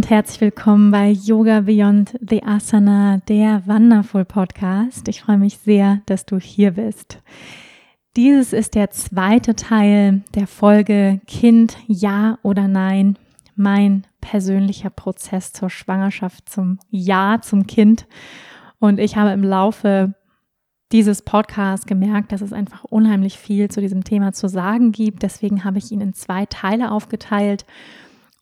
Und herzlich willkommen bei Yoga Beyond the Asana, der Wonderful Podcast. Ich freue mich sehr, dass du hier bist. Dieses ist der zweite Teil der Folge Kind, ja oder nein, mein persönlicher Prozess zur Schwangerschaft, zum Ja zum Kind. Und ich habe im Laufe dieses Podcasts gemerkt, dass es einfach unheimlich viel zu diesem Thema zu sagen gibt. Deswegen habe ich ihn in zwei Teile aufgeteilt.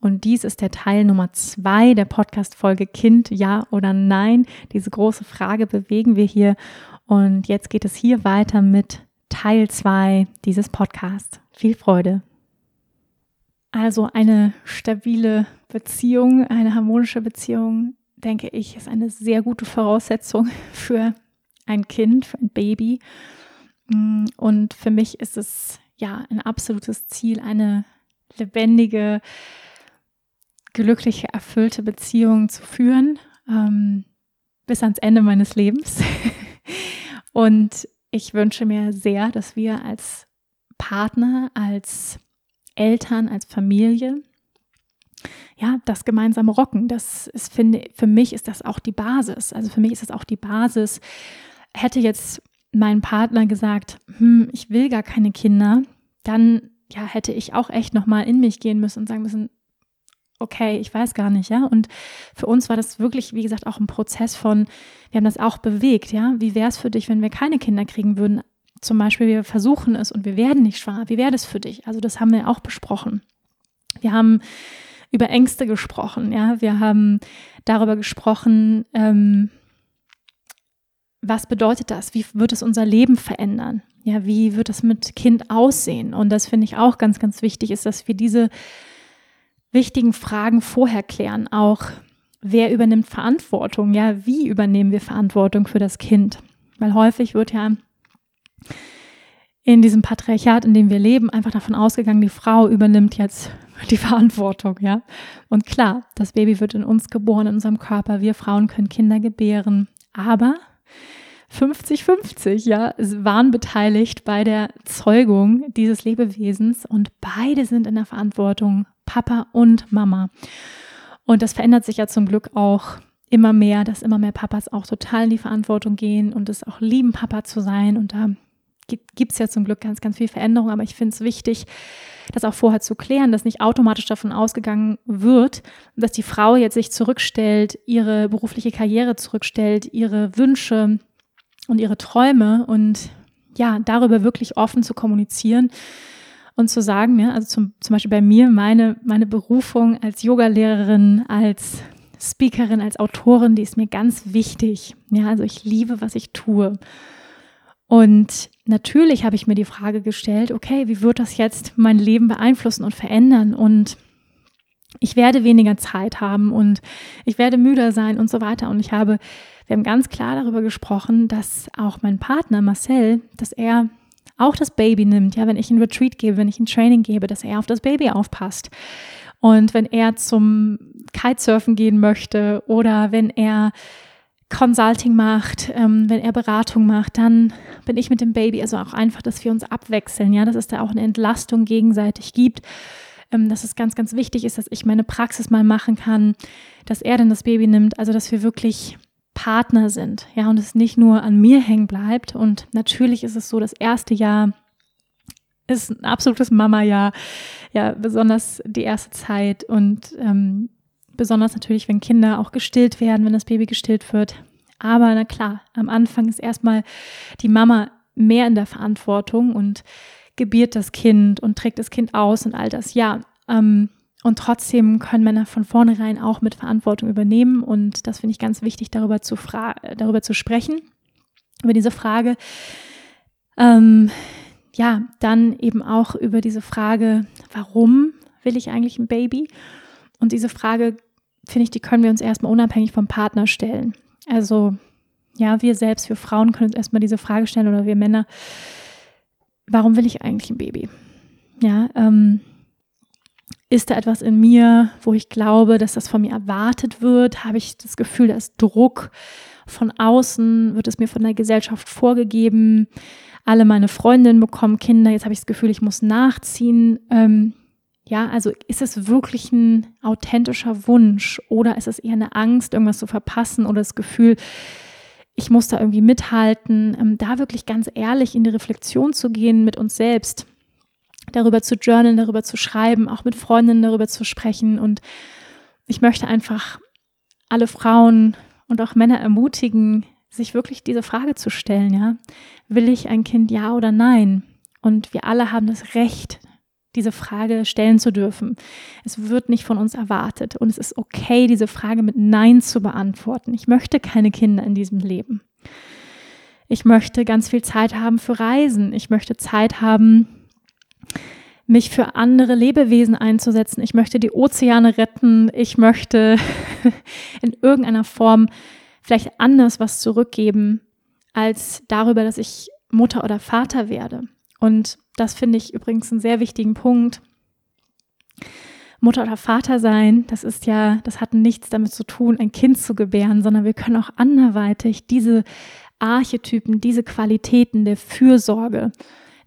Und dies ist der Teil Nummer zwei der Podcast-Folge Kind, ja oder nein. Diese große Frage bewegen wir hier. Und jetzt geht es hier weiter mit Teil zwei dieses Podcasts. Viel Freude. Also eine stabile Beziehung, eine harmonische Beziehung, denke ich, ist eine sehr gute Voraussetzung für ein Kind, für ein Baby. Und für mich ist es ja ein absolutes Ziel, eine lebendige, glückliche, erfüllte Beziehung zu führen, ähm, bis ans Ende meines Lebens. Und ich wünsche mir sehr, dass wir als Partner, als Eltern, als Familie, ja, das gemeinsam rocken. Das ist, finde, für mich ist das auch die Basis. Also für mich ist das auch die Basis. Hätte jetzt mein Partner gesagt, hm, ich will gar keine Kinder, dann ja, hätte ich auch echt nochmal in mich gehen müssen und sagen müssen, okay, ich weiß gar nicht, ja. Und für uns war das wirklich, wie gesagt, auch ein Prozess von, wir haben das auch bewegt, ja. Wie wäre es für dich, wenn wir keine Kinder kriegen würden? Zum Beispiel, wir versuchen es und wir werden nicht schwanger. Wie wäre das für dich? Also, das haben wir auch besprochen. Wir haben über Ängste gesprochen, ja. Wir haben darüber gesprochen, ähm, was bedeutet das? Wie wird es unser Leben verändern? Ja, wie wird es mit Kind aussehen? Und das finde ich auch ganz, ganz wichtig, ist, dass wir diese wichtigen Fragen vorher klären. Auch wer übernimmt Verantwortung? Ja, wie übernehmen wir Verantwortung für das Kind? Weil häufig wird ja in diesem Patriarchat, in dem wir leben, einfach davon ausgegangen, die Frau übernimmt jetzt die Verantwortung, ja. Und klar, das Baby wird in uns geboren, in unserem Körper. Wir Frauen können Kinder gebären. Aber 50-50, ja, waren beteiligt bei der Zeugung dieses Lebewesens und beide sind in der Verantwortung Papa und Mama. Und das verändert sich ja zum Glück auch immer mehr, dass immer mehr Papas auch total in die Verantwortung gehen und es auch lieben, Papa zu sein. Und da gibt es ja zum Glück ganz, ganz viel Veränderung. Aber ich finde es wichtig, das auch vorher zu klären, dass nicht automatisch davon ausgegangen wird, dass die Frau jetzt sich zurückstellt, ihre berufliche Karriere zurückstellt, ihre Wünsche und ihre Träume und ja, darüber wirklich offen zu kommunizieren und zu sagen, ja, also zum, zum Beispiel bei mir, meine, meine Berufung als Yogalehrerin, als Speakerin, als Autorin, die ist mir ganz wichtig. Ja, also ich liebe, was ich tue. Und natürlich habe ich mir die Frage gestellt, okay, wie wird das jetzt mein Leben beeinflussen und verändern? Und ich werde weniger Zeit haben und ich werde müder sein und so weiter. Und ich habe, wir haben ganz klar darüber gesprochen, dass auch mein Partner Marcel, dass er auch das Baby nimmt, ja, wenn ich ein Retreat gebe, wenn ich ein Training gebe, dass er auf das Baby aufpasst. Und wenn er zum Kitesurfen gehen möchte oder wenn er Consulting macht, ähm, wenn er Beratung macht, dann bin ich mit dem Baby. Also auch einfach, dass wir uns abwechseln, ja, dass es da auch eine Entlastung gegenseitig gibt. Ähm, dass es ganz, ganz wichtig ist, dass ich meine Praxis mal machen kann, dass er dann das Baby nimmt. Also dass wir wirklich Partner sind, ja, und es nicht nur an mir hängen bleibt. Und natürlich ist es so, das erste Jahr ist ein absolutes Mama-Jahr, ja, besonders die erste Zeit und ähm, besonders natürlich, wenn Kinder auch gestillt werden, wenn das Baby gestillt wird. Aber na klar, am Anfang ist erstmal die Mama mehr in der Verantwortung und gebiert das Kind und trägt das Kind aus und all das. Ja, ähm, und trotzdem können Männer von vornherein auch mit Verantwortung übernehmen. Und das finde ich ganz wichtig, darüber zu, darüber zu sprechen, über diese Frage. Ähm, ja, dann eben auch über diese Frage, warum will ich eigentlich ein Baby? Und diese Frage, finde ich, die können wir uns erstmal unabhängig vom Partner stellen. Also, ja, wir selbst, wir Frauen können uns erstmal diese Frage stellen oder wir Männer, warum will ich eigentlich ein Baby? Ja, ähm, ist da etwas in mir, wo ich glaube, dass das von mir erwartet wird? Habe ich das Gefühl, da Druck von außen? Wird es mir von der Gesellschaft vorgegeben? Alle meine Freundinnen bekommen Kinder, jetzt habe ich das Gefühl, ich muss nachziehen. Ähm, ja, also ist es wirklich ein authentischer Wunsch oder ist es eher eine Angst, irgendwas zu verpassen oder das Gefühl, ich muss da irgendwie mithalten, ähm, da wirklich ganz ehrlich in die Reflexion zu gehen mit uns selbst, darüber zu journalen, darüber zu schreiben, auch mit Freundinnen darüber zu sprechen. Und ich möchte einfach alle Frauen und auch Männer ermutigen, sich wirklich diese Frage zu stellen, ja. Will ich ein Kind ja oder nein? Und wir alle haben das Recht, diese Frage stellen zu dürfen. Es wird nicht von uns erwartet und es ist okay, diese Frage mit Nein zu beantworten. Ich möchte keine Kinder in diesem Leben. Ich möchte ganz viel Zeit haben für Reisen. Ich möchte Zeit haben, mich für andere Lebewesen einzusetzen. Ich möchte die Ozeane retten. Ich möchte in irgendeiner Form vielleicht anders was zurückgeben, als darüber, dass ich Mutter oder Vater werde. Und das finde ich übrigens einen sehr wichtigen Punkt. Mutter oder Vater sein, das ist ja, das hat nichts damit zu tun, ein Kind zu gebären, sondern wir können auch anderweitig diese Archetypen, diese Qualitäten der Fürsorge,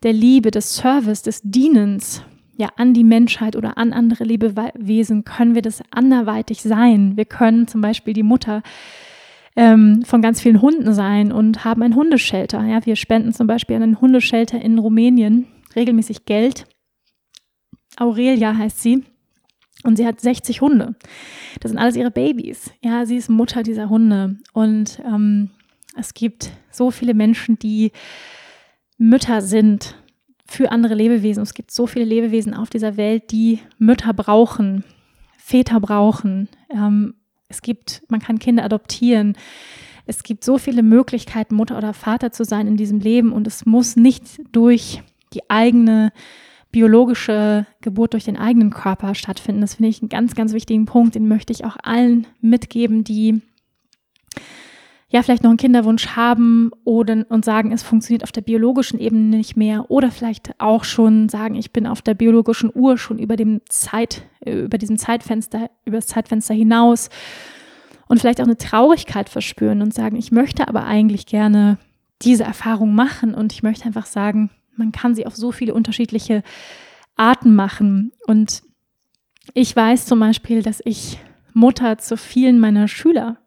der Liebe, des Service, des Dienens, ja, an die Menschheit oder an andere Lebewesen können wir das anderweitig sein. Wir können zum Beispiel die Mutter ähm, von ganz vielen Hunden sein und haben ein Hundeschelter. Ja, wir spenden zum Beispiel an einen Hundeschelter in Rumänien regelmäßig Geld. Aurelia heißt sie. Und sie hat 60 Hunde. Das sind alles ihre Babys. Ja, sie ist Mutter dieser Hunde. Und ähm, es gibt so viele Menschen, die Mütter sind für andere Lebewesen. Es gibt so viele Lebewesen auf dieser Welt, die Mütter brauchen, Väter brauchen. Ähm, es gibt, man kann Kinder adoptieren. Es gibt so viele Möglichkeiten, Mutter oder Vater zu sein in diesem Leben und es muss nicht durch die eigene biologische Geburt durch den eigenen Körper stattfinden. Das finde ich einen ganz, ganz wichtigen Punkt. Den möchte ich auch allen mitgeben, die ja vielleicht noch einen Kinderwunsch haben oder und sagen, es funktioniert auf der biologischen Ebene nicht mehr. Oder vielleicht auch schon sagen, ich bin auf der biologischen Uhr schon über dem Zeit über diesem Zeitfenster über das Zeitfenster hinaus. Und vielleicht auch eine Traurigkeit verspüren und sagen, ich möchte aber eigentlich gerne diese Erfahrung machen. Und ich möchte einfach sagen, man kann sie auf so viele unterschiedliche Arten machen. Und ich weiß zum Beispiel, dass ich Mutter zu vielen meiner Schüler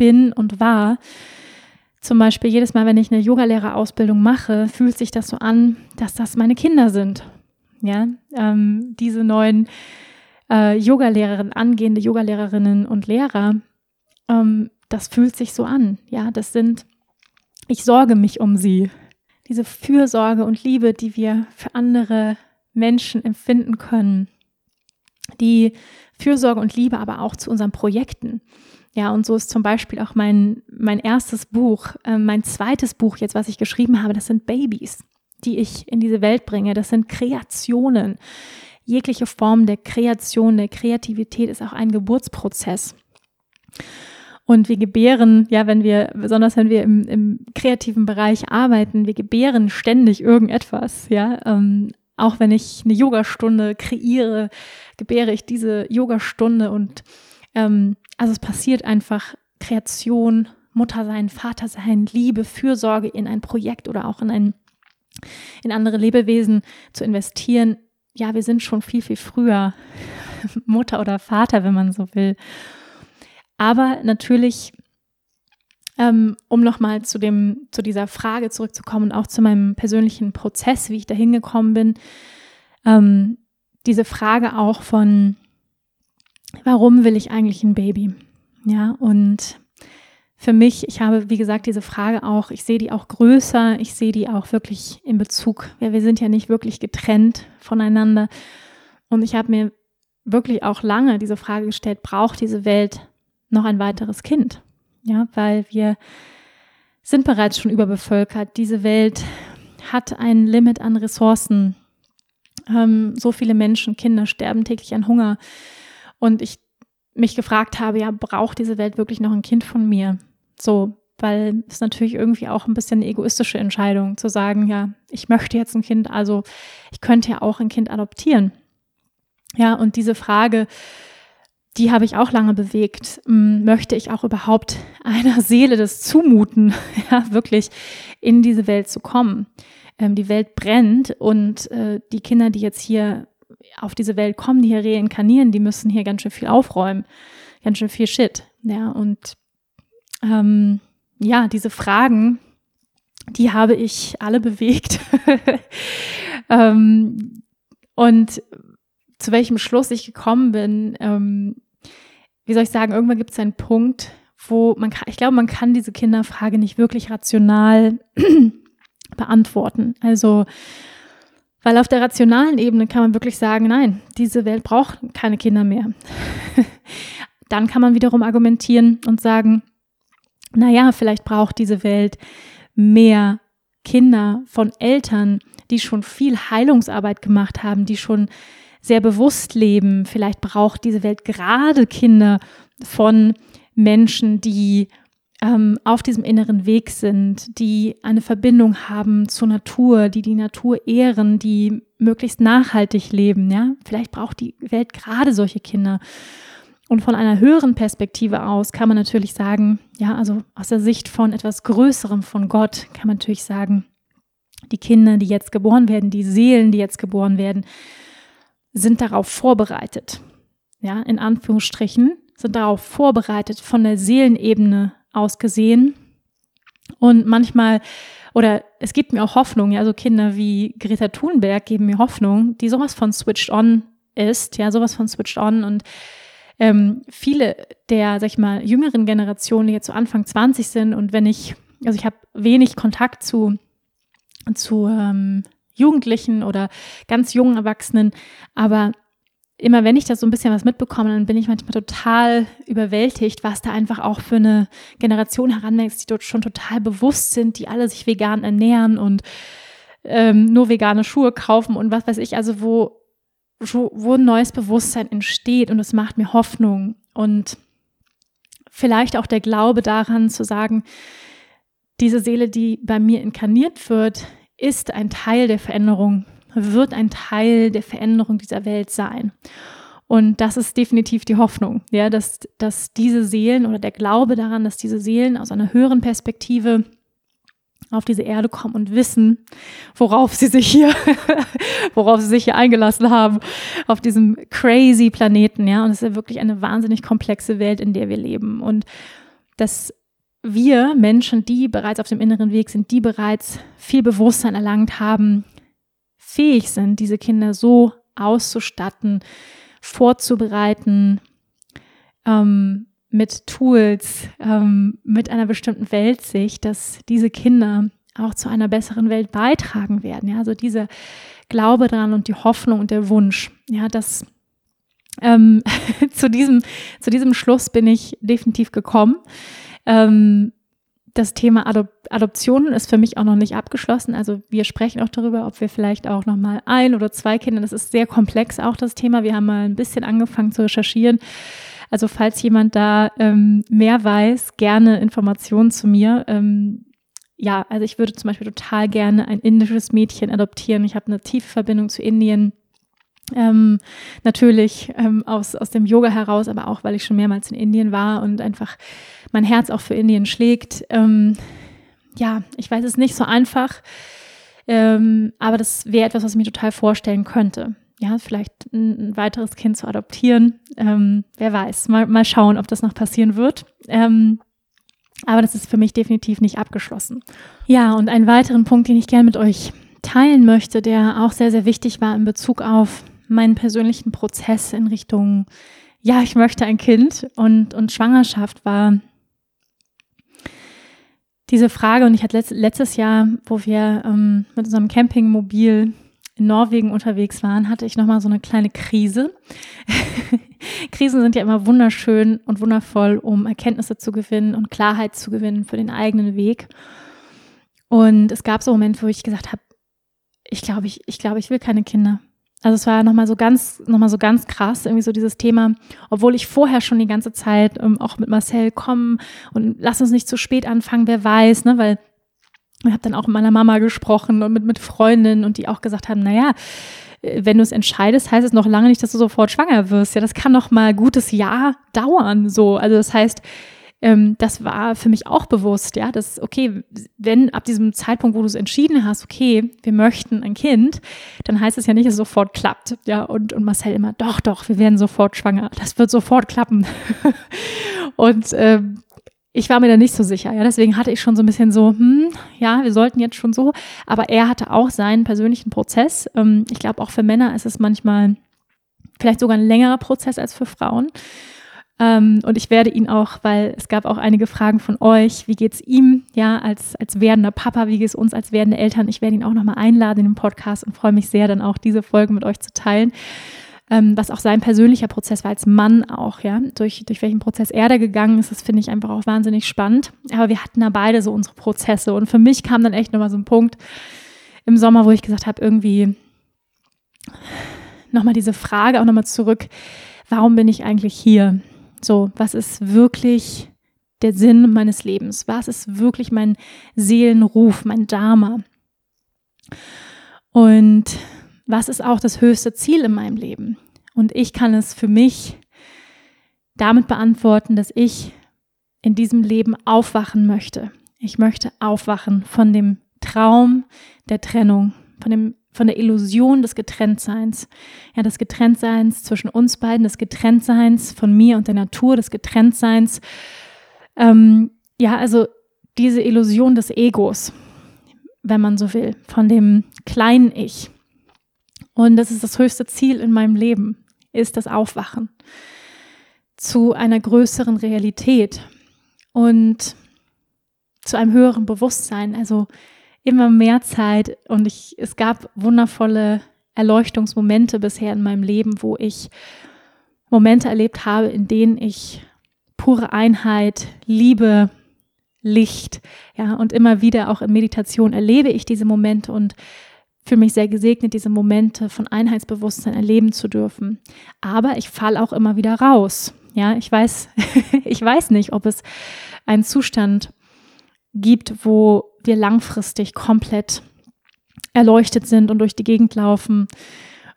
bin und war. Zum Beispiel jedes Mal, wenn ich eine Yogalehrerausbildung mache, fühlt sich das so an, dass das meine Kinder sind. Ja, ähm, diese neuen äh, Yogalehrerinnen, angehende Yogalehrerinnen und Lehrer, ähm, das fühlt sich so an. Ja, das sind, ich sorge mich um sie diese Fürsorge und Liebe, die wir für andere Menschen empfinden können. Die Fürsorge und Liebe aber auch zu unseren Projekten. Ja, und so ist zum Beispiel auch mein, mein erstes Buch, äh, mein zweites Buch jetzt, was ich geschrieben habe, das sind Babys, die ich in diese Welt bringe. Das sind Kreationen. Jegliche Form der Kreation, der Kreativität ist auch ein Geburtsprozess. Und wir gebären, ja, wenn wir, besonders wenn wir im, im kreativen Bereich arbeiten, wir gebären ständig irgendetwas, ja. Ähm, auch wenn ich eine Yogastunde kreiere, gebäre ich diese Yogastunde und ähm, also es passiert einfach Kreation, Mutter sein, Vater sein, Liebe, Fürsorge in ein Projekt oder auch in ein in andere Lebewesen zu investieren. Ja, wir sind schon viel, viel früher Mutter oder Vater, wenn man so will. Aber natürlich, ähm, um nochmal zu dem, zu dieser Frage zurückzukommen und auch zu meinem persönlichen Prozess, wie ich da hingekommen bin, ähm, diese Frage auch von, warum will ich eigentlich ein Baby? Ja, und für mich, ich habe, wie gesagt, diese Frage auch, ich sehe die auch größer, ich sehe die auch wirklich in Bezug, ja, wir sind ja nicht wirklich getrennt voneinander. Und ich habe mir wirklich auch lange diese Frage gestellt, braucht diese Welt noch ein weiteres Kind. Ja, weil wir sind bereits schon überbevölkert. Diese Welt hat ein Limit an Ressourcen. Ähm, so viele Menschen, Kinder sterben täglich an Hunger. Und ich mich gefragt habe, ja, braucht diese Welt wirklich noch ein Kind von mir? So, weil es natürlich irgendwie auch ein bisschen eine egoistische Entscheidung zu sagen, ja, ich möchte jetzt ein Kind, also ich könnte ja auch ein Kind adoptieren. Ja, und diese Frage, die habe ich auch lange bewegt. Hm, möchte ich auch überhaupt einer Seele das zumuten, ja, wirklich in diese Welt zu kommen? Ähm, die Welt brennt und äh, die Kinder, die jetzt hier auf diese Welt kommen, die hier reinkarnieren, die müssen hier ganz schön viel aufräumen, ganz schön viel Shit. Ja, und ähm, ja, diese Fragen, die habe ich alle bewegt. ähm, und zu welchem Schluss ich gekommen bin, ähm, wie soll ich sagen, irgendwann gibt es einen Punkt, wo man kann, ich glaube, man kann diese Kinderfrage nicht wirklich rational beantworten. Also, weil auf der rationalen Ebene kann man wirklich sagen, nein, diese Welt braucht keine Kinder mehr. Dann kann man wiederum argumentieren und sagen, naja, vielleicht braucht diese Welt mehr Kinder von Eltern, die schon viel Heilungsarbeit gemacht haben, die schon sehr bewusst leben. Vielleicht braucht diese Welt gerade Kinder von Menschen, die ähm, auf diesem inneren Weg sind, die eine Verbindung haben zur Natur, die die Natur ehren, die möglichst nachhaltig leben. Ja, vielleicht braucht die Welt gerade solche Kinder. Und von einer höheren Perspektive aus kann man natürlich sagen, ja, also aus der Sicht von etwas Größerem, von Gott, kann man natürlich sagen, die Kinder, die jetzt geboren werden, die Seelen, die jetzt geboren werden, sind darauf vorbereitet. Ja, in Anführungsstrichen, sind darauf vorbereitet von der Seelenebene aus gesehen. Und manchmal, oder es gibt mir auch Hoffnung, ja, so Kinder wie Greta Thunberg geben mir Hoffnung, die sowas von switched on ist, ja, sowas von switched on und ähm, viele der, sag ich mal, jüngeren Generationen, die jetzt so Anfang 20 sind und wenn ich, also ich habe wenig Kontakt zu, zu ähm, Jugendlichen oder ganz jungen Erwachsenen, aber immer wenn ich das so ein bisschen was mitbekomme, dann bin ich manchmal total überwältigt, was da einfach auch für eine Generation heranwächst, die dort schon total bewusst sind, die alle sich vegan ernähren und ähm, nur vegane Schuhe kaufen und was weiß ich, also wo wo, wo ein neues Bewusstsein entsteht und es macht mir Hoffnung. Und vielleicht auch der Glaube daran zu sagen, diese Seele, die bei mir inkarniert wird, ist ein Teil der Veränderung, wird ein Teil der Veränderung dieser Welt sein. Und das ist definitiv die Hoffnung, ja, dass, dass diese Seelen oder der Glaube daran, dass diese Seelen aus einer höheren Perspektive auf diese Erde kommen und wissen, worauf sie sich hier, worauf sie sich hier eingelassen haben, auf diesem crazy Planeten, ja. Und es ist ja wirklich eine wahnsinnig komplexe Welt, in der wir leben. Und dass wir Menschen, die bereits auf dem inneren Weg sind, die bereits viel Bewusstsein erlangt haben, fähig sind, diese Kinder so auszustatten, vorzubereiten, ähm, mit Tools, ähm, mit einer bestimmten Weltsicht, dass diese Kinder auch zu einer besseren Welt beitragen werden. Ja, also dieser Glaube dran und die Hoffnung und der Wunsch. Ja, dass ähm, zu diesem zu diesem Schluss bin ich definitiv gekommen. Ähm, das Thema Adop Adoption ist für mich auch noch nicht abgeschlossen. Also wir sprechen auch darüber, ob wir vielleicht auch noch mal ein oder zwei Kinder. Das ist sehr komplex auch das Thema. Wir haben mal ein bisschen angefangen zu recherchieren also falls jemand da ähm, mehr weiß, gerne Informationen zu mir. Ähm, ja, also ich würde zum Beispiel total gerne ein indisches Mädchen adoptieren. Ich habe eine tiefe Verbindung zu Indien. Ähm, natürlich ähm, aus, aus dem Yoga heraus, aber auch, weil ich schon mehrmals in Indien war und einfach mein Herz auch für Indien schlägt. Ähm, ja, ich weiß es nicht so einfach, ähm, aber das wäre etwas, was ich mir total vorstellen könnte ja, vielleicht ein, ein, weiteres Kind zu adoptieren. Ähm, wer weiß, mal, mal schauen, ob das noch passieren wird. Ähm, aber das ist für mich definitiv nicht abgeschlossen. Ja, und einen weiteren Punkt, den ich gerne mit euch teilen möchte, der auch sehr, sehr wichtig war in Bezug auf meinen persönlichen Prozess in Richtung, ja, ich möchte ein Kind und, und Schwangerschaft war diese Frage, und ich hatte letztes Jahr, wo wir ähm, mit unserem Campingmobil in Norwegen unterwegs waren, hatte ich nochmal so eine kleine Krise. Krisen sind ja immer wunderschön und wundervoll, um Erkenntnisse zu gewinnen und Klarheit zu gewinnen für den eigenen Weg. Und es gab so Momente, wo ich gesagt habe, ich glaube, ich, ich glaube, ich will keine Kinder. Also es war nochmal so ganz, noch mal so ganz krass, irgendwie so dieses Thema, obwohl ich vorher schon die ganze Zeit ähm, auch mit Marcel kommen und lass uns nicht zu spät anfangen, wer weiß, ne, weil ich habe dann auch mit meiner Mama gesprochen und mit, mit Freundinnen und die auch gesagt haben, naja, äh, wenn du es entscheidest, heißt es noch lange nicht, dass du sofort schwanger wirst. Ja, das kann noch mal gutes Jahr dauern, so. Also das heißt, ähm, das war für mich auch bewusst, ja, dass, okay, wenn ab diesem Zeitpunkt, wo du es entschieden hast, okay, wir möchten ein Kind, dann heißt es ja nicht, dass es sofort klappt, ja, und, und Marcel immer, doch, doch, wir werden sofort schwanger, das wird sofort klappen. und ähm, ich war mir da nicht so sicher, ja, deswegen hatte ich schon so ein bisschen so, hm, ja, wir sollten jetzt schon so, aber er hatte auch seinen persönlichen Prozess. Ähm, ich glaube, auch für Männer ist es manchmal vielleicht sogar ein längerer Prozess als für Frauen. Ähm, und ich werde ihn auch, weil es gab auch einige Fragen von euch, wie geht es ihm, ja, als, als werdender Papa, wie geht es uns als werdende Eltern? Ich werde ihn auch nochmal einladen in den Podcast und freue mich sehr, dann auch diese Folge mit euch zu teilen. Ähm, was auch sein persönlicher Prozess war als Mann auch, ja, durch, durch welchen Prozess er da gegangen ist, das finde ich einfach auch wahnsinnig spannend. Aber wir hatten da beide so unsere Prozesse und für mich kam dann echt nochmal so ein Punkt im Sommer, wo ich gesagt habe, irgendwie nochmal diese Frage auch nochmal zurück, warum bin ich eigentlich hier? So, was ist wirklich der Sinn meines Lebens? Was ist wirklich mein Seelenruf, mein Dharma? Und was ist auch das höchste Ziel in meinem Leben? Und ich kann es für mich damit beantworten, dass ich in diesem Leben aufwachen möchte. Ich möchte aufwachen von dem Traum der Trennung, von dem von der Illusion des Getrenntseins. Ja, des Getrenntseins zwischen uns beiden, des Getrenntseins von mir und der Natur, des Getrenntseins. Ähm, ja, also diese Illusion des Egos, wenn man so will, von dem kleinen Ich. Und das ist das höchste Ziel in meinem Leben, ist das Aufwachen zu einer größeren Realität und zu einem höheren Bewusstsein. Also immer mehr Zeit und ich, es gab wundervolle Erleuchtungsmomente bisher in meinem Leben, wo ich Momente erlebt habe, in denen ich pure Einheit, Liebe, Licht, ja, und immer wieder auch in Meditation erlebe ich diese Momente und fühle mich sehr gesegnet, diese Momente von Einheitsbewusstsein erleben zu dürfen. Aber ich falle auch immer wieder raus. Ja, ich weiß, ich weiß nicht, ob es einen Zustand gibt, wo wir langfristig komplett erleuchtet sind und durch die Gegend laufen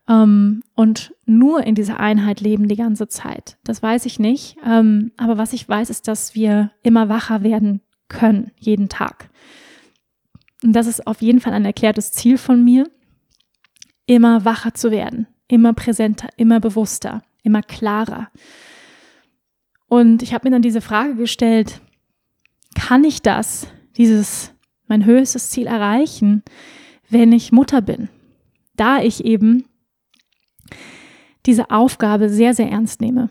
ähm, und nur in dieser Einheit leben die ganze Zeit. Das weiß ich nicht. Ähm, aber was ich weiß, ist, dass wir immer wacher werden können, jeden Tag. Und das ist auf jeden Fall ein erklärtes Ziel von mir, immer wacher zu werden, immer präsenter, immer bewusster, immer klarer. Und ich habe mir dann diese Frage gestellt, kann ich das, dieses mein höchstes Ziel erreichen, wenn ich Mutter bin. Da ich eben diese Aufgabe sehr, sehr ernst nehme.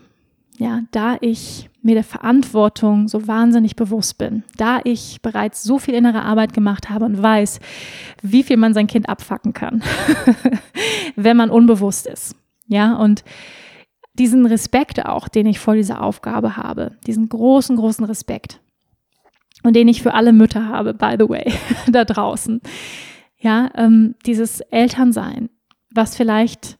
Ja, da ich mir der Verantwortung so wahnsinnig bewusst bin, da ich bereits so viel innere Arbeit gemacht habe und weiß, wie viel man sein Kind abfacken kann, wenn man unbewusst ist. Ja, und diesen Respekt auch, den ich vor dieser Aufgabe habe, diesen großen, großen Respekt, und den ich für alle Mütter habe, by the way, da draußen. Ja, ähm, dieses Elternsein, was vielleicht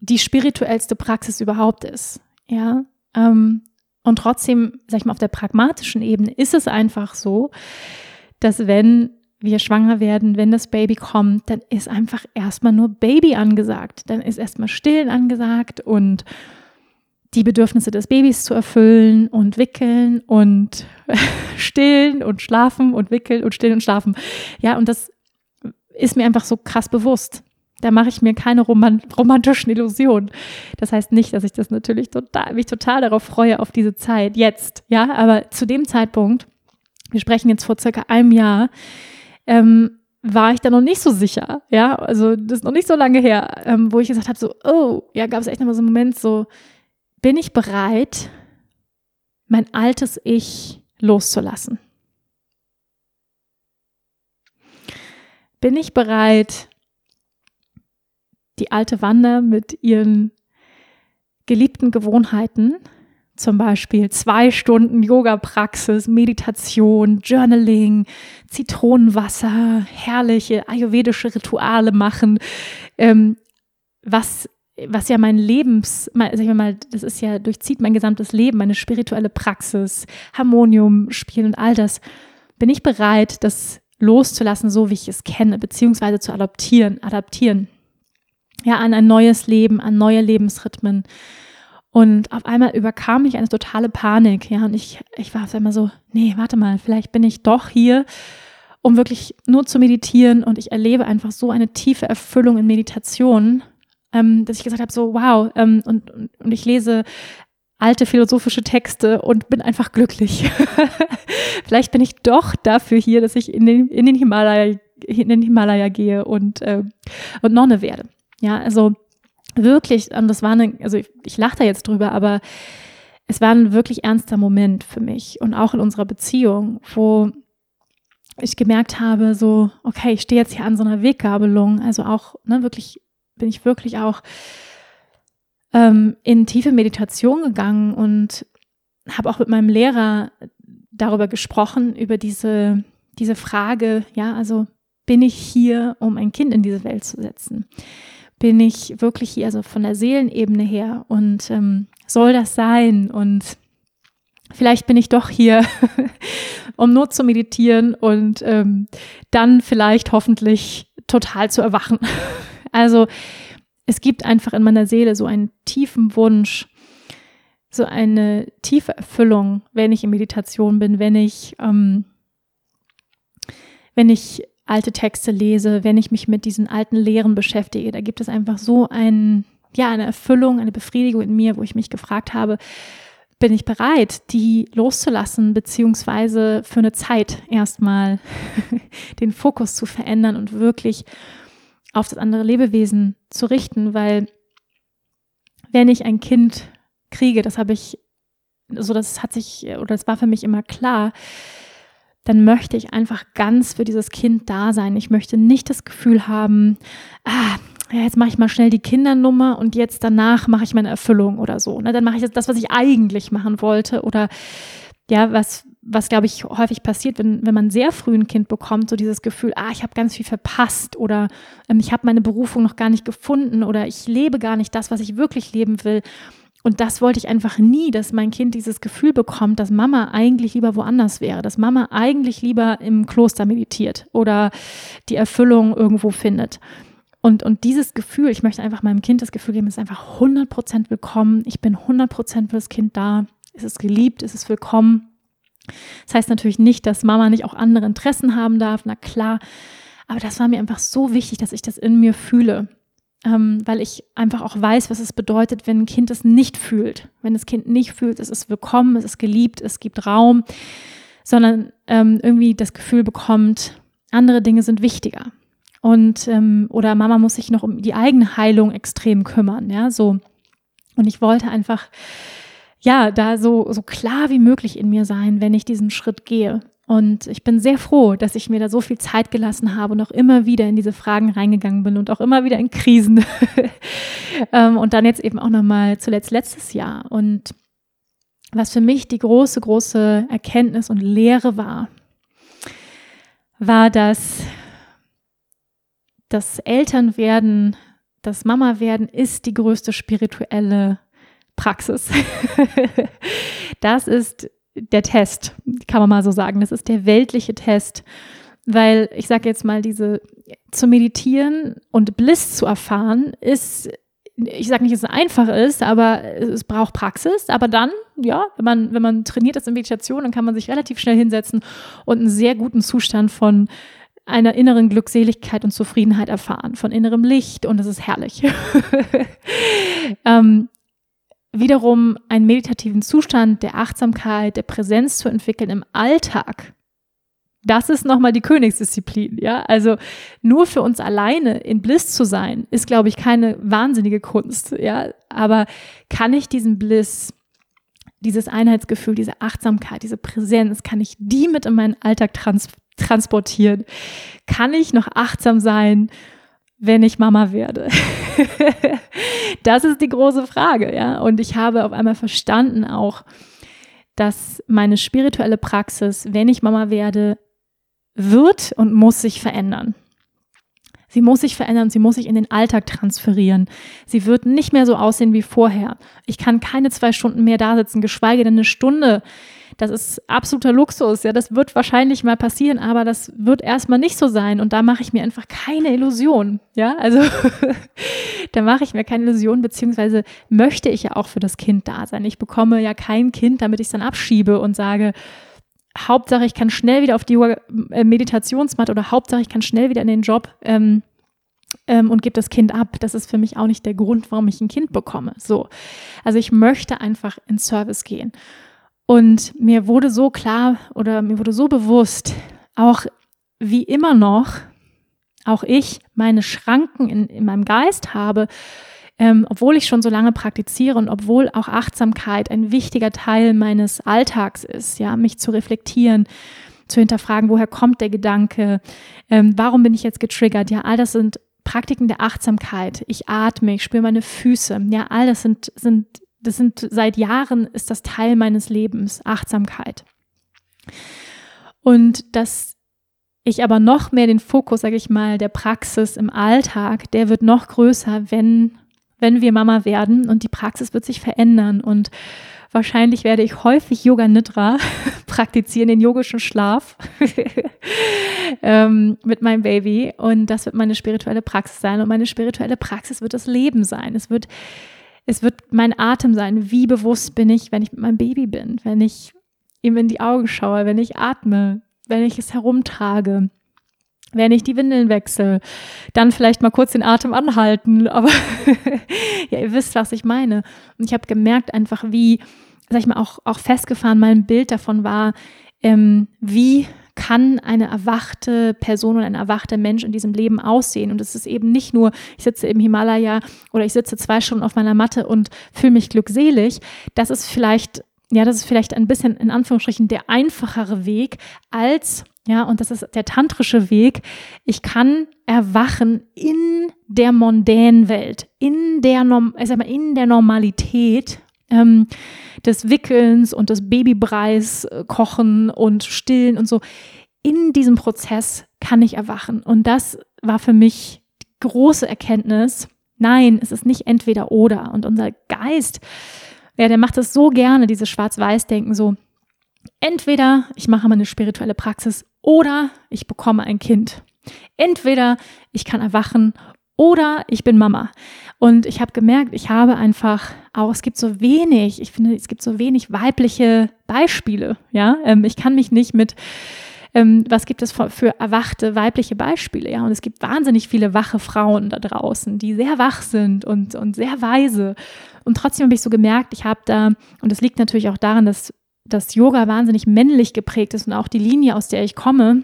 die spirituellste Praxis überhaupt ist. Ja, ähm, und trotzdem, sag ich mal, auf der pragmatischen Ebene ist es einfach so, dass wenn wir schwanger werden, wenn das Baby kommt, dann ist einfach erstmal nur Baby angesagt. Dann ist erstmal Stillen angesagt und die Bedürfnisse des Babys zu erfüllen und wickeln und stillen und schlafen und wickeln und stillen und schlafen. Ja, und das ist mir einfach so krass bewusst. Da mache ich mir keine romantischen Illusionen. Das heißt nicht, dass ich das natürlich total, mich total darauf freue, auf diese Zeit jetzt. Ja, aber zu dem Zeitpunkt, wir sprechen jetzt vor circa einem Jahr, ähm, war ich da noch nicht so sicher. Ja, also das ist noch nicht so lange her, ähm, wo ich gesagt habe, so, oh, ja, gab es echt nochmal so einen Moment, so, bin ich bereit, mein altes Ich loszulassen? Bin ich bereit, die alte Wanda mit ihren geliebten Gewohnheiten zum Beispiel zwei Stunden Yoga-Praxis, Meditation, Journaling, Zitronenwasser, herrliche ayurvedische Rituale machen, ähm, was was ja mein Lebens, sag ich mal, das ist ja, durchzieht mein gesamtes Leben, meine spirituelle Praxis, Harmonium spielen und all das, bin ich bereit, das loszulassen, so wie ich es kenne, beziehungsweise zu adoptieren, adaptieren. Ja, an ein neues Leben, an neue Lebensrhythmen. Und auf einmal überkam mich eine totale Panik, ja, und ich, ich war auf einmal so, nee, warte mal, vielleicht bin ich doch hier, um wirklich nur zu meditieren und ich erlebe einfach so eine tiefe Erfüllung in Meditation, ähm, dass ich gesagt habe, so wow, ähm, und, und, ich lese alte philosophische Texte und bin einfach glücklich. Vielleicht bin ich doch dafür hier, dass ich in den, in den Himalaya, in den Himalaya gehe und, äh, und Nonne werde. Ja, also wirklich, und das war eine, also ich, ich lache da jetzt drüber, aber es war ein wirklich ernster Moment für mich und auch in unserer Beziehung, wo ich gemerkt habe, so, okay, ich stehe jetzt hier an so einer Weggabelung, also auch, ne, wirklich, bin ich wirklich auch ähm, in tiefe Meditation gegangen und habe auch mit meinem Lehrer darüber gesprochen, über diese, diese Frage, ja, also bin ich hier, um ein Kind in diese Welt zu setzen? bin ich wirklich hier, also von der Seelenebene her und ähm, soll das sein und vielleicht bin ich doch hier, um nur zu meditieren und ähm, dann vielleicht hoffentlich total zu erwachen. also es gibt einfach in meiner Seele so einen tiefen Wunsch, so eine tiefe Erfüllung, wenn ich in Meditation bin, wenn ich, ähm, wenn ich alte Texte lese, wenn ich mich mit diesen alten Lehren beschäftige. Da gibt es einfach so ein, ja, eine Erfüllung, eine Befriedigung in mir, wo ich mich gefragt habe, bin ich bereit, die loszulassen, beziehungsweise für eine Zeit erstmal den Fokus zu verändern und wirklich auf das andere Lebewesen zu richten, weil wenn ich ein Kind kriege, das habe ich, so also das hat sich, oder das war für mich immer klar, dann möchte ich einfach ganz für dieses Kind da sein. Ich möchte nicht das Gefühl haben, ah, ja, jetzt mache ich mal schnell die Kindernummer und jetzt danach mache ich meine Erfüllung oder so. Ne? Dann mache ich das, das, was ich eigentlich machen wollte oder ja, was, was glaube ich häufig passiert, wenn, wenn man sehr früh ein Kind bekommt, so dieses Gefühl, ah, ich habe ganz viel verpasst oder ähm, ich habe meine Berufung noch gar nicht gefunden oder ich lebe gar nicht das, was ich wirklich leben will. Und das wollte ich einfach nie, dass mein Kind dieses Gefühl bekommt, dass Mama eigentlich lieber woanders wäre, dass Mama eigentlich lieber im Kloster meditiert oder die Erfüllung irgendwo findet. Und, und dieses Gefühl, ich möchte einfach meinem Kind das Gefühl geben, es ist einfach 100% willkommen. Ich bin 100% für das Kind da. Es ist geliebt, es ist willkommen. Das heißt natürlich nicht, dass Mama nicht auch andere Interessen haben darf, na klar. Aber das war mir einfach so wichtig, dass ich das in mir fühle ähm, weil ich einfach auch weiß, was es bedeutet, wenn ein Kind es nicht fühlt. Wenn das Kind nicht fühlt, es ist willkommen, es ist geliebt, es gibt Raum, sondern ähm, irgendwie das Gefühl bekommt, andere Dinge sind wichtiger. Und ähm, oder Mama muss sich noch um die eigene Heilung extrem kümmern, ja, so. Und ich wollte einfach ja, da so, so klar wie möglich in mir sein, wenn ich diesen Schritt gehe. Und ich bin sehr froh, dass ich mir da so viel Zeit gelassen habe und auch immer wieder in diese Fragen reingegangen bin und auch immer wieder in Krisen. Ähm, und dann jetzt eben auch nochmal zuletzt letztes Jahr. Und was für mich die große, große Erkenntnis und Lehre war, war, dass das Elternwerden, das Mama-werden ist die größte spirituelle Praxis. das ist der Test, kann man mal so sagen. Das ist der weltliche Test. Weil ich sage jetzt mal, diese zu meditieren und Bliss zu erfahren, ist, ich sage nicht, dass es einfach ist, aber es braucht Praxis. Aber dann, ja, wenn man, wenn man trainiert ist in Meditation, dann kann man sich relativ schnell hinsetzen und einen sehr guten Zustand von einer inneren Glückseligkeit und Zufriedenheit erfahren, von innerem Licht und das ist herrlich. ähm, wiederum einen meditativen Zustand der Achtsamkeit, der Präsenz zu entwickeln im Alltag. Das ist nochmal die Königsdisziplin, ja. Also nur für uns alleine in Bliss zu sein, ist, glaube ich, keine wahnsinnige Kunst, ja. Aber kann ich diesen Bliss, dieses Einheitsgefühl, diese Achtsamkeit, diese Präsenz, kann ich die mit in meinen Alltag trans transportieren? Kann ich noch achtsam sein, wenn ich Mama werde? das ist die große Frage, ja. Und ich habe auf einmal verstanden auch, dass meine spirituelle Praxis, wenn ich Mama werde, wird und muss sich verändern. Sie muss sich verändern, sie muss sich in den Alltag transferieren. Sie wird nicht mehr so aussehen wie vorher. Ich kann keine zwei Stunden mehr da sitzen, geschweige denn eine Stunde. Das ist absoluter Luxus. Ja, das wird wahrscheinlich mal passieren, aber das wird erstmal nicht so sein. Und da mache ich mir einfach keine Illusion. Ja, also da mache ich mir keine Illusion, beziehungsweise möchte ich ja auch für das Kind da sein. Ich bekomme ja kein Kind, damit ich es dann abschiebe und sage, Hauptsache, ich kann schnell wieder auf die äh, Meditationsmatte oder Hauptsache, ich kann schnell wieder in den Job ähm, ähm, und gebe das Kind ab. Das ist für mich auch nicht der Grund, warum ich ein Kind bekomme. So. Also ich möchte einfach in Service gehen. Und mir wurde so klar oder mir wurde so bewusst, auch wie immer noch, auch ich meine Schranken in, in meinem Geist habe, ähm, obwohl ich schon so lange praktiziere und obwohl auch Achtsamkeit ein wichtiger Teil meines Alltags ist, ja, mich zu reflektieren, zu hinterfragen, woher kommt der Gedanke, ähm, warum bin ich jetzt getriggert, ja, all das sind Praktiken der Achtsamkeit. Ich atme, ich spüre meine Füße, ja, all das sind, sind, das sind seit Jahren ist das Teil meines Lebens, Achtsamkeit. Und dass ich aber noch mehr den Fokus, sage ich mal, der Praxis im Alltag, der wird noch größer, wenn wenn wir Mama werden und die Praxis wird sich verändern und wahrscheinlich werde ich häufig Yoga Nidra praktizieren, den yogischen Schlaf ähm, mit meinem Baby und das wird meine spirituelle Praxis sein und meine spirituelle Praxis wird das Leben sein. Es wird es wird mein Atem sein. Wie bewusst bin ich, wenn ich mit meinem Baby bin, wenn ich ihm in die Augen schaue, wenn ich atme, wenn ich es herumtrage wenn ich die Windeln wechsle, dann vielleicht mal kurz den Atem anhalten. Aber ja, ihr wisst, was ich meine. Und ich habe gemerkt einfach, wie, sag ich mal, auch, auch festgefahren mein Bild davon war, ähm, wie kann eine erwachte Person oder ein erwachter Mensch in diesem Leben aussehen. Und es ist eben nicht nur, ich sitze im Himalaya oder ich sitze zwei Stunden auf meiner Matte und fühle mich glückselig. Das ist vielleicht, ja, das ist vielleicht ein bisschen in Anführungsstrichen der einfachere Weg als ja, und das ist der tantrische Weg. Ich kann erwachen in der mondänen Welt, in der, ich sag mal, in der Normalität ähm, des Wickelns und des Babybreis äh, kochen und stillen und so. In diesem Prozess kann ich erwachen. Und das war für mich die große Erkenntnis. Nein, es ist nicht entweder oder. Und unser Geist, ja, der macht das so gerne, dieses Schwarz-Weiß-Denken, so, entweder ich mache meine spirituelle Praxis oder ich bekomme ein Kind. Entweder ich kann erwachen oder ich bin Mama. Und ich habe gemerkt, ich habe einfach auch, es gibt so wenig, ich finde, es gibt so wenig weibliche Beispiele. Ja, ähm, ich kann mich nicht mit, ähm, was gibt es für, für, erwachte weibliche Beispiele? Ja, und es gibt wahnsinnig viele wache Frauen da draußen, die sehr wach sind und, und sehr weise. Und trotzdem habe ich so gemerkt, ich habe da, und das liegt natürlich auch daran, dass dass Yoga wahnsinnig männlich geprägt ist und auch die Linie, aus der ich komme,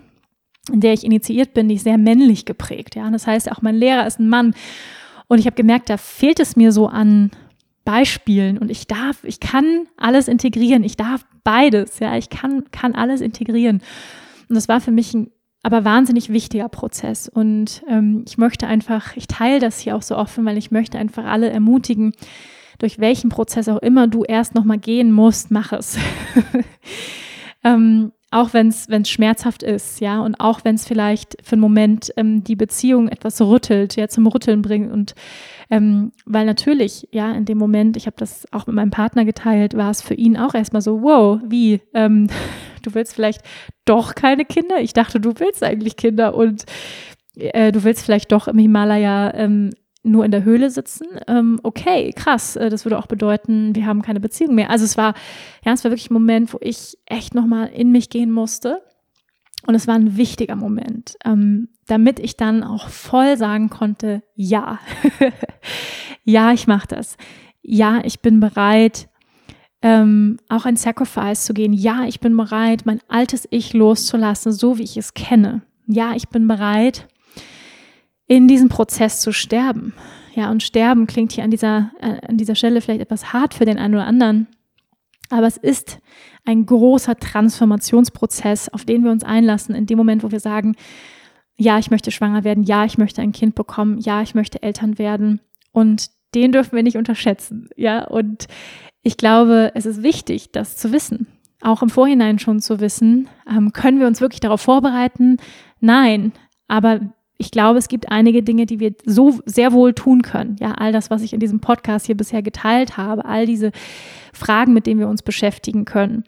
in der ich initiiert bin, die ist sehr männlich geprägt. Ja, das heißt, auch mein Lehrer ist ein Mann. Und ich habe gemerkt, da fehlt es mir so an Beispielen und ich darf, ich kann alles integrieren. Ich darf beides. Ja, ich kann, kann alles integrieren. Und das war für mich ein aber wahnsinnig wichtiger Prozess. Und ähm, ich möchte einfach, ich teile das hier auch so offen, weil ich möchte einfach alle ermutigen, durch welchen Prozess auch immer du erst nochmal gehen musst, mach es. ähm, auch wenn es schmerzhaft ist, ja, und auch wenn es vielleicht für einen Moment ähm, die Beziehung etwas rüttelt, ja, zum Rütteln bringt und ähm, weil natürlich, ja, in dem Moment, ich habe das auch mit meinem Partner geteilt, war es für ihn auch erstmal so, wow, wie, ähm, du willst vielleicht doch keine Kinder? Ich dachte, du willst eigentlich Kinder und äh, du willst vielleicht doch im Himalaya ähm, nur in der Höhle sitzen, ähm, okay, krass, äh, das würde auch bedeuten, wir haben keine Beziehung mehr. Also es war, ja, es war wirklich ein Moment, wo ich echt nochmal in mich gehen musste. Und es war ein wichtiger Moment, ähm, damit ich dann auch voll sagen konnte, ja, ja, ich mache das. Ja, ich bin bereit, ähm, auch ein Sacrifice zu gehen. Ja, ich bin bereit, mein altes Ich loszulassen, so wie ich es kenne. Ja, ich bin bereit, in diesem Prozess zu sterben. Ja, und sterben klingt hier an dieser, äh, an dieser Stelle vielleicht etwas hart für den einen oder anderen. Aber es ist ein großer Transformationsprozess, auf den wir uns einlassen, in dem Moment, wo wir sagen, ja, ich möchte schwanger werden, ja, ich möchte ein Kind bekommen, ja, ich möchte Eltern werden. Und den dürfen wir nicht unterschätzen. Ja, und ich glaube, es ist wichtig, das zu wissen. Auch im Vorhinein schon zu wissen, ähm, können wir uns wirklich darauf vorbereiten? Nein, aber ich glaube, es gibt einige Dinge, die wir so sehr wohl tun können. Ja, all das, was ich in diesem Podcast hier bisher geteilt habe, all diese Fragen, mit denen wir uns beschäftigen können,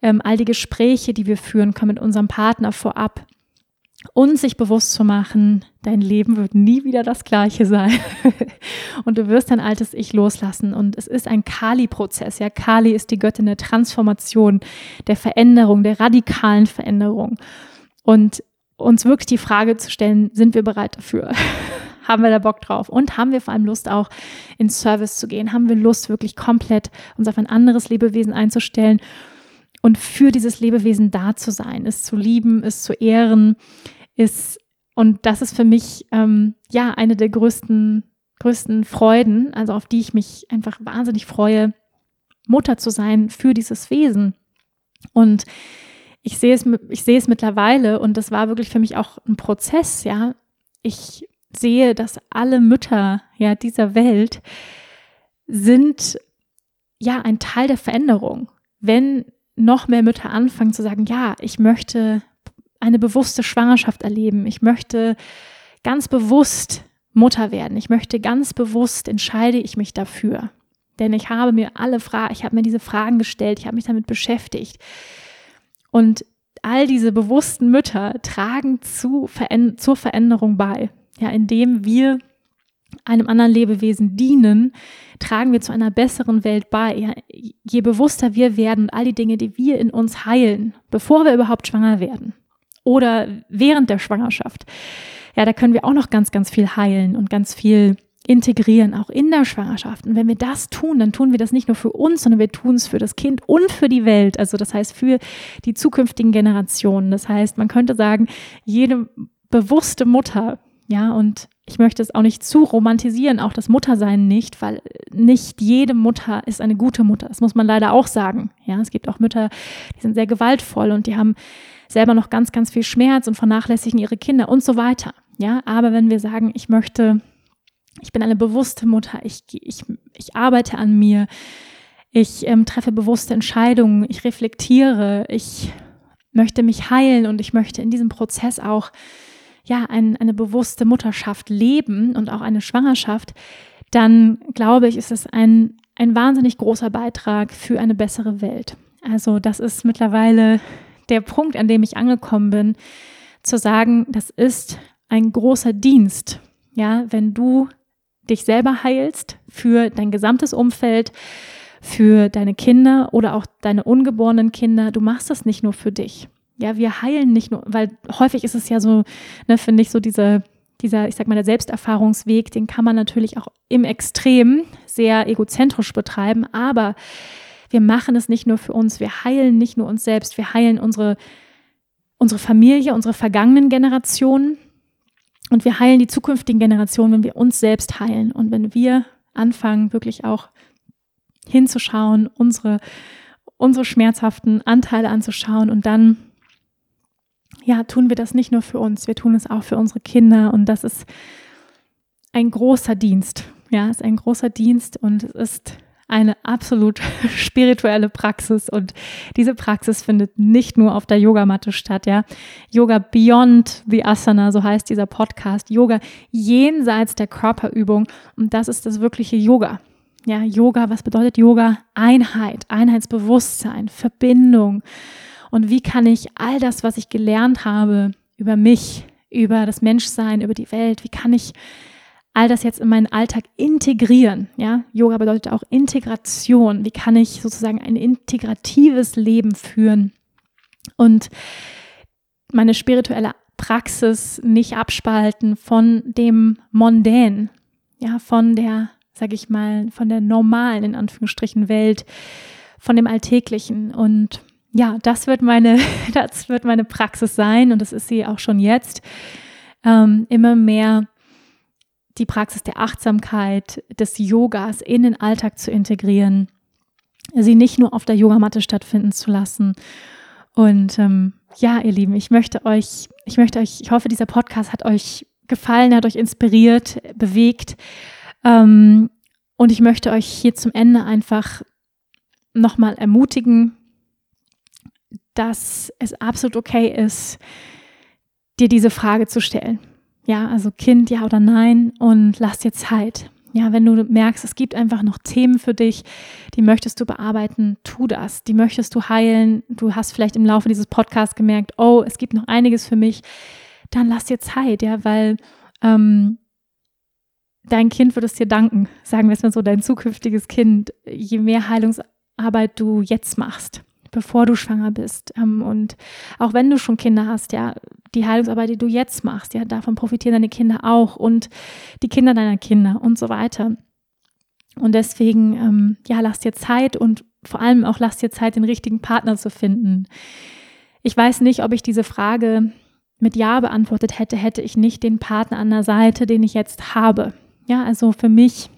ähm, all die Gespräche, die wir führen können mit unserem Partner vorab und sich bewusst zu machen, dein Leben wird nie wieder das gleiche sein. und du wirst dein altes Ich loslassen. Und es ist ein Kali-Prozess. Ja, Kali ist die Göttin der Transformation, der Veränderung, der radikalen Veränderung. Und uns wirklich die Frage zu stellen, sind wir bereit dafür? haben wir da Bock drauf? Und haben wir vor allem Lust auch ins Service zu gehen? Haben wir Lust wirklich komplett uns auf ein anderes Lebewesen einzustellen und für dieses Lebewesen da zu sein, es zu lieben, es zu ehren, ist, und das ist für mich ähm, ja eine der größten, größten Freuden, also auf die ich mich einfach wahnsinnig freue, Mutter zu sein für dieses Wesen. Und ich sehe es, ich sehe es mittlerweile und das war wirklich für mich auch ein Prozess, ja. Ich sehe, dass alle Mütter ja dieser Welt sind ja ein Teil der Veränderung. Wenn noch mehr Mütter anfangen zu sagen, ja, ich möchte eine bewusste Schwangerschaft erleben, ich möchte ganz bewusst Mutter werden, ich möchte ganz bewusst entscheide ich mich dafür. Denn ich habe mir alle Fragen, ich habe mir diese Fragen gestellt, ich habe mich damit beschäftigt. Und all diese bewussten Mütter tragen zu Veränder zur Veränderung bei. Ja, indem wir einem anderen Lebewesen dienen, tragen wir zu einer besseren Welt bei. Ja, je bewusster wir werden, all die Dinge, die wir in uns heilen, bevor wir überhaupt schwanger werden oder während der Schwangerschaft, ja, da können wir auch noch ganz, ganz viel heilen und ganz viel integrieren, auch in der Schwangerschaft. Und wenn wir das tun, dann tun wir das nicht nur für uns, sondern wir tun es für das Kind und für die Welt. Also das heißt für die zukünftigen Generationen. Das heißt, man könnte sagen, jede bewusste Mutter, ja, und ich möchte es auch nicht zu romantisieren, auch das Muttersein nicht, weil nicht jede Mutter ist eine gute Mutter. Das muss man leider auch sagen. Ja, es gibt auch Mütter, die sind sehr gewaltvoll und die haben selber noch ganz, ganz viel Schmerz und vernachlässigen ihre Kinder und so weiter. Ja, aber wenn wir sagen, ich möchte ich bin eine bewusste Mutter. Ich, ich, ich arbeite an mir. Ich ähm, treffe bewusste Entscheidungen. Ich reflektiere. Ich möchte mich heilen und ich möchte in diesem Prozess auch ja ein, eine bewusste Mutterschaft leben und auch eine Schwangerschaft. Dann glaube ich, ist es ein, ein wahnsinnig großer Beitrag für eine bessere Welt. Also das ist mittlerweile der Punkt, an dem ich angekommen bin, zu sagen, das ist ein großer Dienst. Ja, wenn du dich selber heilst, für dein gesamtes Umfeld, für deine Kinder oder auch deine ungeborenen Kinder. Du machst das nicht nur für dich. Ja, wir heilen nicht nur, weil häufig ist es ja so, ne, finde ich, so diese, dieser, ich sag mal, der Selbsterfahrungsweg, den kann man natürlich auch im Extrem sehr egozentrisch betreiben, aber wir machen es nicht nur für uns, wir heilen nicht nur uns selbst, wir heilen unsere, unsere Familie, unsere vergangenen Generationen, und wir heilen die zukünftigen Generationen, wenn wir uns selbst heilen und wenn wir anfangen, wirklich auch hinzuschauen, unsere, unsere schmerzhaften Anteile anzuschauen und dann, ja, tun wir das nicht nur für uns, wir tun es auch für unsere Kinder und das ist ein großer Dienst. Ja, ist ein großer Dienst und es ist eine absolut spirituelle Praxis und diese Praxis findet nicht nur auf der Yogamatte statt, ja. Yoga Beyond the Asana, so heißt dieser Podcast. Yoga jenseits der Körperübung und das ist das wirkliche Yoga. Ja, Yoga, was bedeutet Yoga? Einheit, Einheitsbewusstsein, Verbindung. Und wie kann ich all das, was ich gelernt habe über mich, über das Menschsein, über die Welt, wie kann ich all das jetzt in meinen Alltag integrieren. Ja, Yoga bedeutet auch Integration. Wie kann ich sozusagen ein integratives Leben führen und meine spirituelle Praxis nicht abspalten von dem Mondän, ja, von der, sag ich mal, von der normalen, in Anführungsstrichen, Welt, von dem Alltäglichen. Und ja, das wird meine, das wird meine Praxis sein und das ist sie auch schon jetzt. Ähm, immer mehr die Praxis der Achtsamkeit, des Yogas in den Alltag zu integrieren, sie nicht nur auf der Yogamatte stattfinden zu lassen. Und ähm, ja, ihr Lieben, ich möchte euch, ich möchte euch, ich hoffe, dieser Podcast hat euch gefallen, hat euch inspiriert, bewegt. Ähm, und ich möchte euch hier zum Ende einfach nochmal ermutigen, dass es absolut okay ist, dir diese Frage zu stellen. Ja, also Kind, ja oder nein und lass dir Zeit. Ja, wenn du merkst, es gibt einfach noch Themen für dich, die möchtest du bearbeiten, tu das. Die möchtest du heilen. Du hast vielleicht im Laufe dieses Podcasts gemerkt, oh, es gibt noch einiges für mich. Dann lass dir Zeit, ja, weil ähm, dein Kind wird es dir danken, sagen wir es mal so, dein zukünftiges Kind, je mehr Heilungsarbeit du jetzt machst bevor du schwanger bist. Ähm, und auch wenn du schon Kinder hast, ja, die Heilungsarbeit, die du jetzt machst, ja, davon profitieren deine Kinder auch und die Kinder deiner Kinder und so weiter. Und deswegen, ähm, ja, lass dir Zeit und vor allem auch lass dir Zeit, den richtigen Partner zu finden. Ich weiß nicht, ob ich diese Frage mit Ja beantwortet hätte, hätte ich nicht den Partner an der Seite, den ich jetzt habe. Ja, also für mich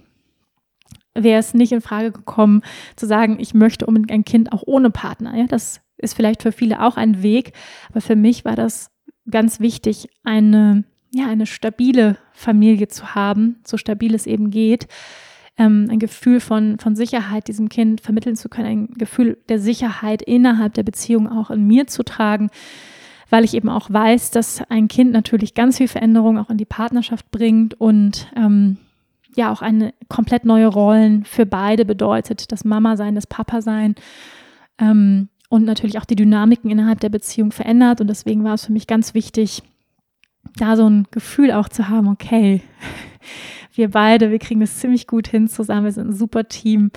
wäre es nicht in Frage gekommen, zu sagen, ich möchte unbedingt ein Kind auch ohne Partner. Ja, das ist vielleicht für viele auch ein Weg, aber für mich war das ganz wichtig, eine, ja, eine stabile Familie zu haben, so stabil es eben geht, ähm, ein Gefühl von, von Sicherheit diesem Kind vermitteln zu können, ein Gefühl der Sicherheit innerhalb der Beziehung auch in mir zu tragen, weil ich eben auch weiß, dass ein Kind natürlich ganz viel Veränderung auch in die Partnerschaft bringt und ähm, ja auch eine komplett neue Rollen für beide bedeutet, das Mama sein, das Papa sein ähm, und natürlich auch die Dynamiken innerhalb der Beziehung verändert. Und deswegen war es für mich ganz wichtig, da so ein Gefühl auch zu haben, okay, wir beide, wir kriegen das ziemlich gut hin zusammen, wir sind ein super Team.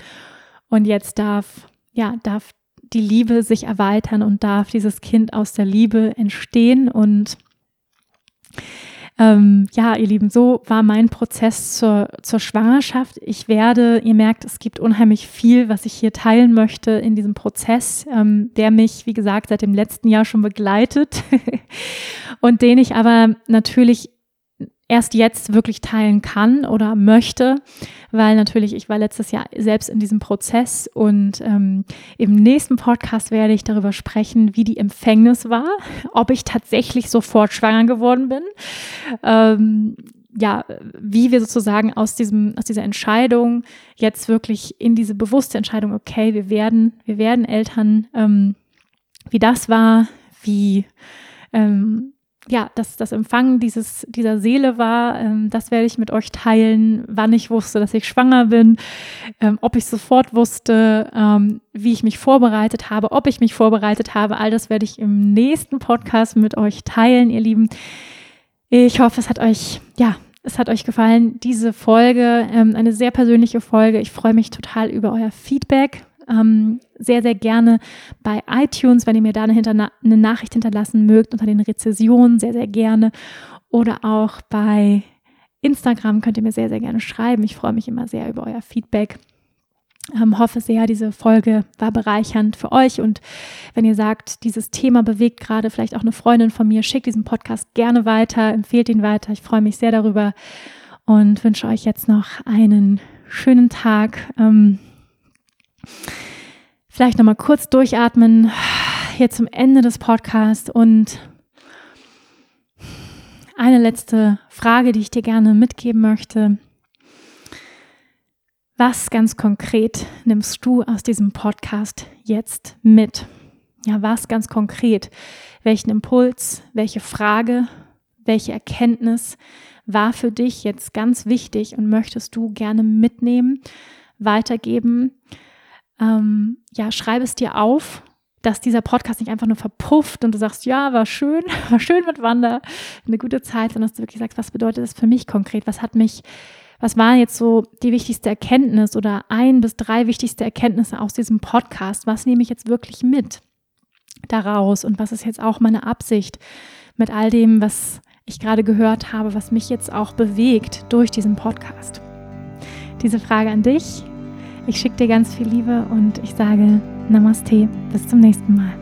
Und jetzt darf, ja, darf die Liebe sich erweitern und darf dieses Kind aus der Liebe entstehen. Und ähm, ja, ihr Lieben, so war mein Prozess zur, zur Schwangerschaft. Ich werde, ihr merkt, es gibt unheimlich viel, was ich hier teilen möchte in diesem Prozess, ähm, der mich, wie gesagt, seit dem letzten Jahr schon begleitet und den ich aber natürlich erst jetzt wirklich teilen kann oder möchte, weil natürlich ich war letztes Jahr selbst in diesem Prozess und ähm, im nächsten Podcast werde ich darüber sprechen, wie die Empfängnis war, ob ich tatsächlich sofort schwanger geworden bin. Ähm, ja, wie wir sozusagen aus diesem, aus dieser Entscheidung jetzt wirklich in diese bewusste Entscheidung, okay, wir werden, wir werden Eltern, ähm, wie das war, wie ähm, ja, dass das Empfangen dieses, dieser Seele war, ähm, das werde ich mit euch teilen, wann ich wusste, dass ich schwanger bin, ähm, ob ich sofort wusste, ähm, wie ich mich vorbereitet habe, ob ich mich vorbereitet habe. All das werde ich im nächsten Podcast mit euch teilen, ihr Lieben. Ich hoffe, es hat euch, ja, es hat euch gefallen, diese Folge, ähm, eine sehr persönliche Folge. Ich freue mich total über euer Feedback ähm, sehr, sehr gerne bei iTunes, wenn ihr mir da eine, eine Nachricht hinterlassen mögt unter den Rezessionen, sehr, sehr gerne. Oder auch bei Instagram könnt ihr mir sehr, sehr gerne schreiben. Ich freue mich immer sehr über euer Feedback. Ähm, hoffe sehr, diese Folge war bereichernd für euch. Und wenn ihr sagt, dieses Thema bewegt gerade vielleicht auch eine Freundin von mir, schickt diesen Podcast gerne weiter, empfehlt ihn weiter. Ich freue mich sehr darüber und wünsche euch jetzt noch einen schönen Tag. Ähm, Vielleicht nochmal kurz durchatmen, hier zum Ende des Podcasts und eine letzte Frage, die ich dir gerne mitgeben möchte. Was ganz konkret nimmst du aus diesem Podcast jetzt mit? Ja, was ganz konkret? Welchen Impuls, welche Frage, welche Erkenntnis war für dich jetzt ganz wichtig und möchtest du gerne mitnehmen, weitergeben? Ähm, ja, schreibe es dir auf, dass dieser Podcast nicht einfach nur verpufft und du sagst, ja, war schön, war schön mit Wanda, eine gute Zeit, sondern dass du wirklich sagst, was bedeutet das für mich konkret? Was hat mich, was war jetzt so die wichtigste Erkenntnis oder ein bis drei wichtigste Erkenntnisse aus diesem Podcast? Was nehme ich jetzt wirklich mit daraus und was ist jetzt auch meine Absicht mit all dem, was ich gerade gehört habe, was mich jetzt auch bewegt durch diesen Podcast? Diese Frage an dich ich schicke dir ganz viel Liebe und ich sage Namaste. Bis zum nächsten Mal.